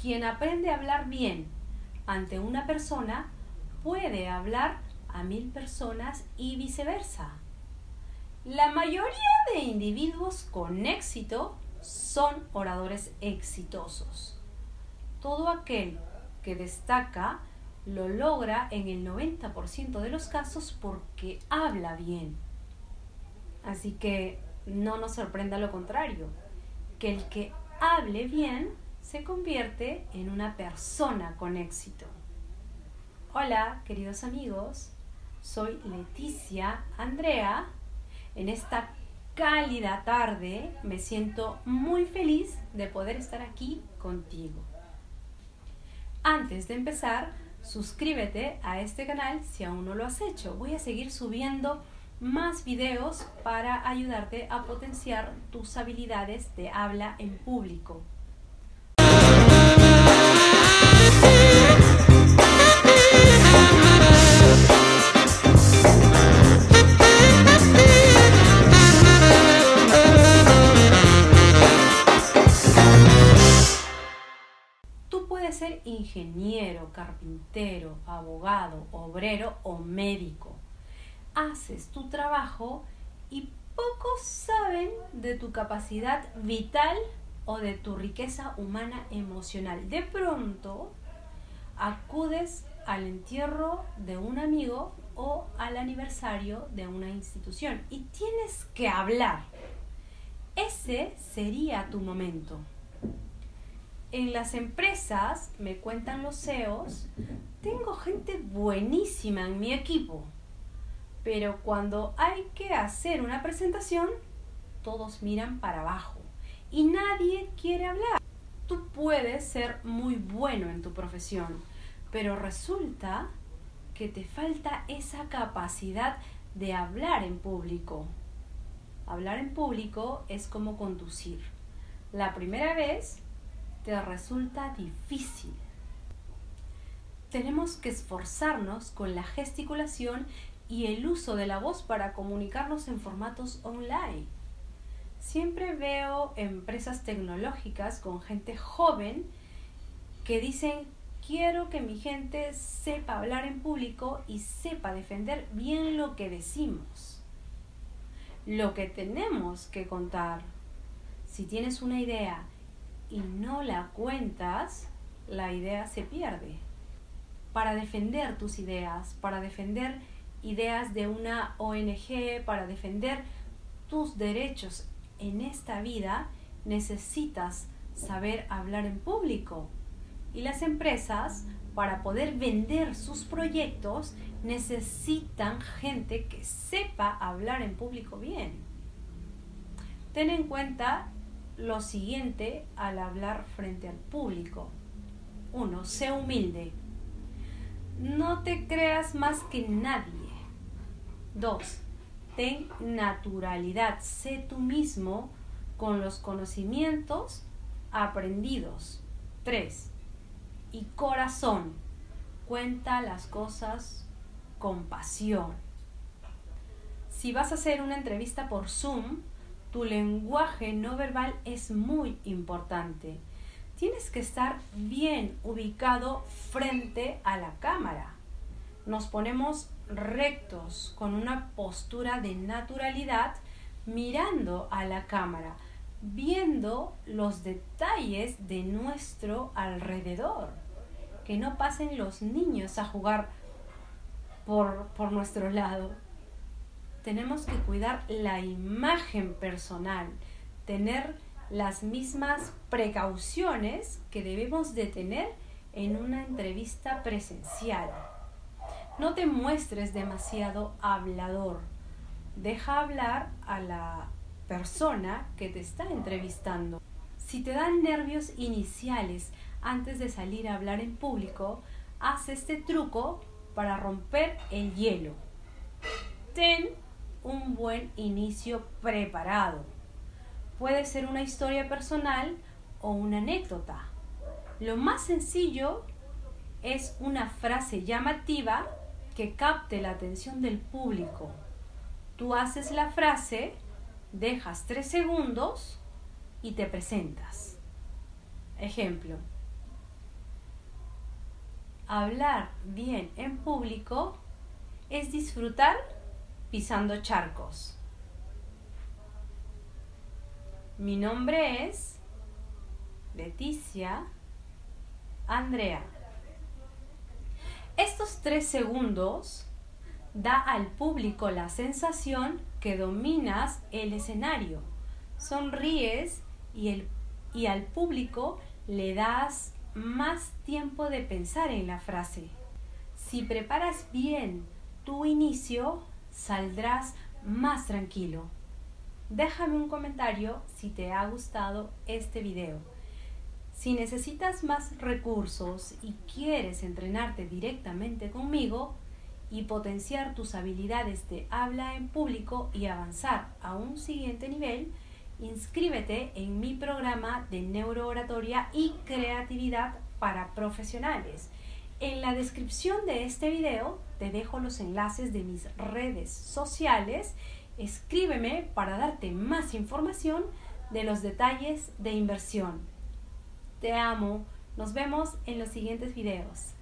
Quien aprende a hablar bien ante una persona puede hablar a mil personas y viceversa. La mayoría de individuos con éxito son oradores exitosos. Todo aquel que destaca lo logra en el 90% de los casos porque habla bien. Así que no nos sorprenda lo contrario, que el que hable bien se convierte en una persona con éxito. Hola, queridos amigos, soy Leticia Andrea. En esta cálida tarde me siento muy feliz de poder estar aquí contigo. Antes de empezar, suscríbete a este canal si aún no lo has hecho. Voy a seguir subiendo más videos para ayudarte a potenciar tus habilidades de habla en público. Ingeniero, carpintero, abogado, obrero o médico. Haces tu trabajo y pocos saben de tu capacidad vital o de tu riqueza humana emocional. De pronto acudes al entierro de un amigo o al aniversario de una institución y tienes que hablar. Ese sería tu momento. En las empresas, me cuentan los CEOs, tengo gente buenísima en mi equipo, pero cuando hay que hacer una presentación, todos miran para abajo y nadie quiere hablar. Tú puedes ser muy bueno en tu profesión, pero resulta que te falta esa capacidad de hablar en público. Hablar en público es como conducir. La primera vez te resulta difícil. Tenemos que esforzarnos con la gesticulación y el uso de la voz para comunicarnos en formatos online. Siempre veo empresas tecnológicas con gente joven que dicen quiero que mi gente sepa hablar en público y sepa defender bien lo que decimos. Lo que tenemos que contar. Si tienes una idea y no la cuentas, la idea se pierde. Para defender tus ideas, para defender ideas de una ONG, para defender tus derechos en esta vida, necesitas saber hablar en público. Y las empresas, para poder vender sus proyectos, necesitan gente que sepa hablar en público bien. Ten en cuenta lo siguiente al hablar frente al público. Uno, Sé humilde. No te creas más que nadie. Dos, Ten naturalidad. Sé tú mismo con los conocimientos aprendidos. Tres, Y corazón. Cuenta las cosas con pasión. Si vas a hacer una entrevista por Zoom, tu lenguaje no verbal es muy importante. Tienes que estar bien ubicado frente a la cámara. Nos ponemos rectos, con una postura de naturalidad, mirando a la cámara, viendo los detalles de nuestro alrededor. Que no pasen los niños a jugar por, por nuestro lado tenemos que cuidar la imagen personal, tener las mismas precauciones que debemos de tener en una entrevista presencial. No te muestres demasiado hablador. Deja hablar a la persona que te está entrevistando. Si te dan nervios iniciales antes de salir a hablar en público, haz este truco para romper el hielo. Ten un buen inicio preparado. Puede ser una historia personal o una anécdota. Lo más sencillo es una frase llamativa que capte la atención del público. Tú haces la frase, dejas tres segundos y te presentas. Ejemplo, hablar bien en público es disfrutar pisando charcos. Mi nombre es Leticia Andrea. Estos tres segundos da al público la sensación que dominas el escenario. Sonríes y, el, y al público le das más tiempo de pensar en la frase. Si preparas bien tu inicio, saldrás más tranquilo. Déjame un comentario si te ha gustado este video. Si necesitas más recursos y quieres entrenarte directamente conmigo y potenciar tus habilidades de habla en público y avanzar a un siguiente nivel, inscríbete en mi programa de neurooratoria y creatividad para profesionales. En la descripción de este video te dejo los enlaces de mis redes sociales. Escríbeme para darte más información de los detalles de inversión. Te amo. Nos vemos en los siguientes videos.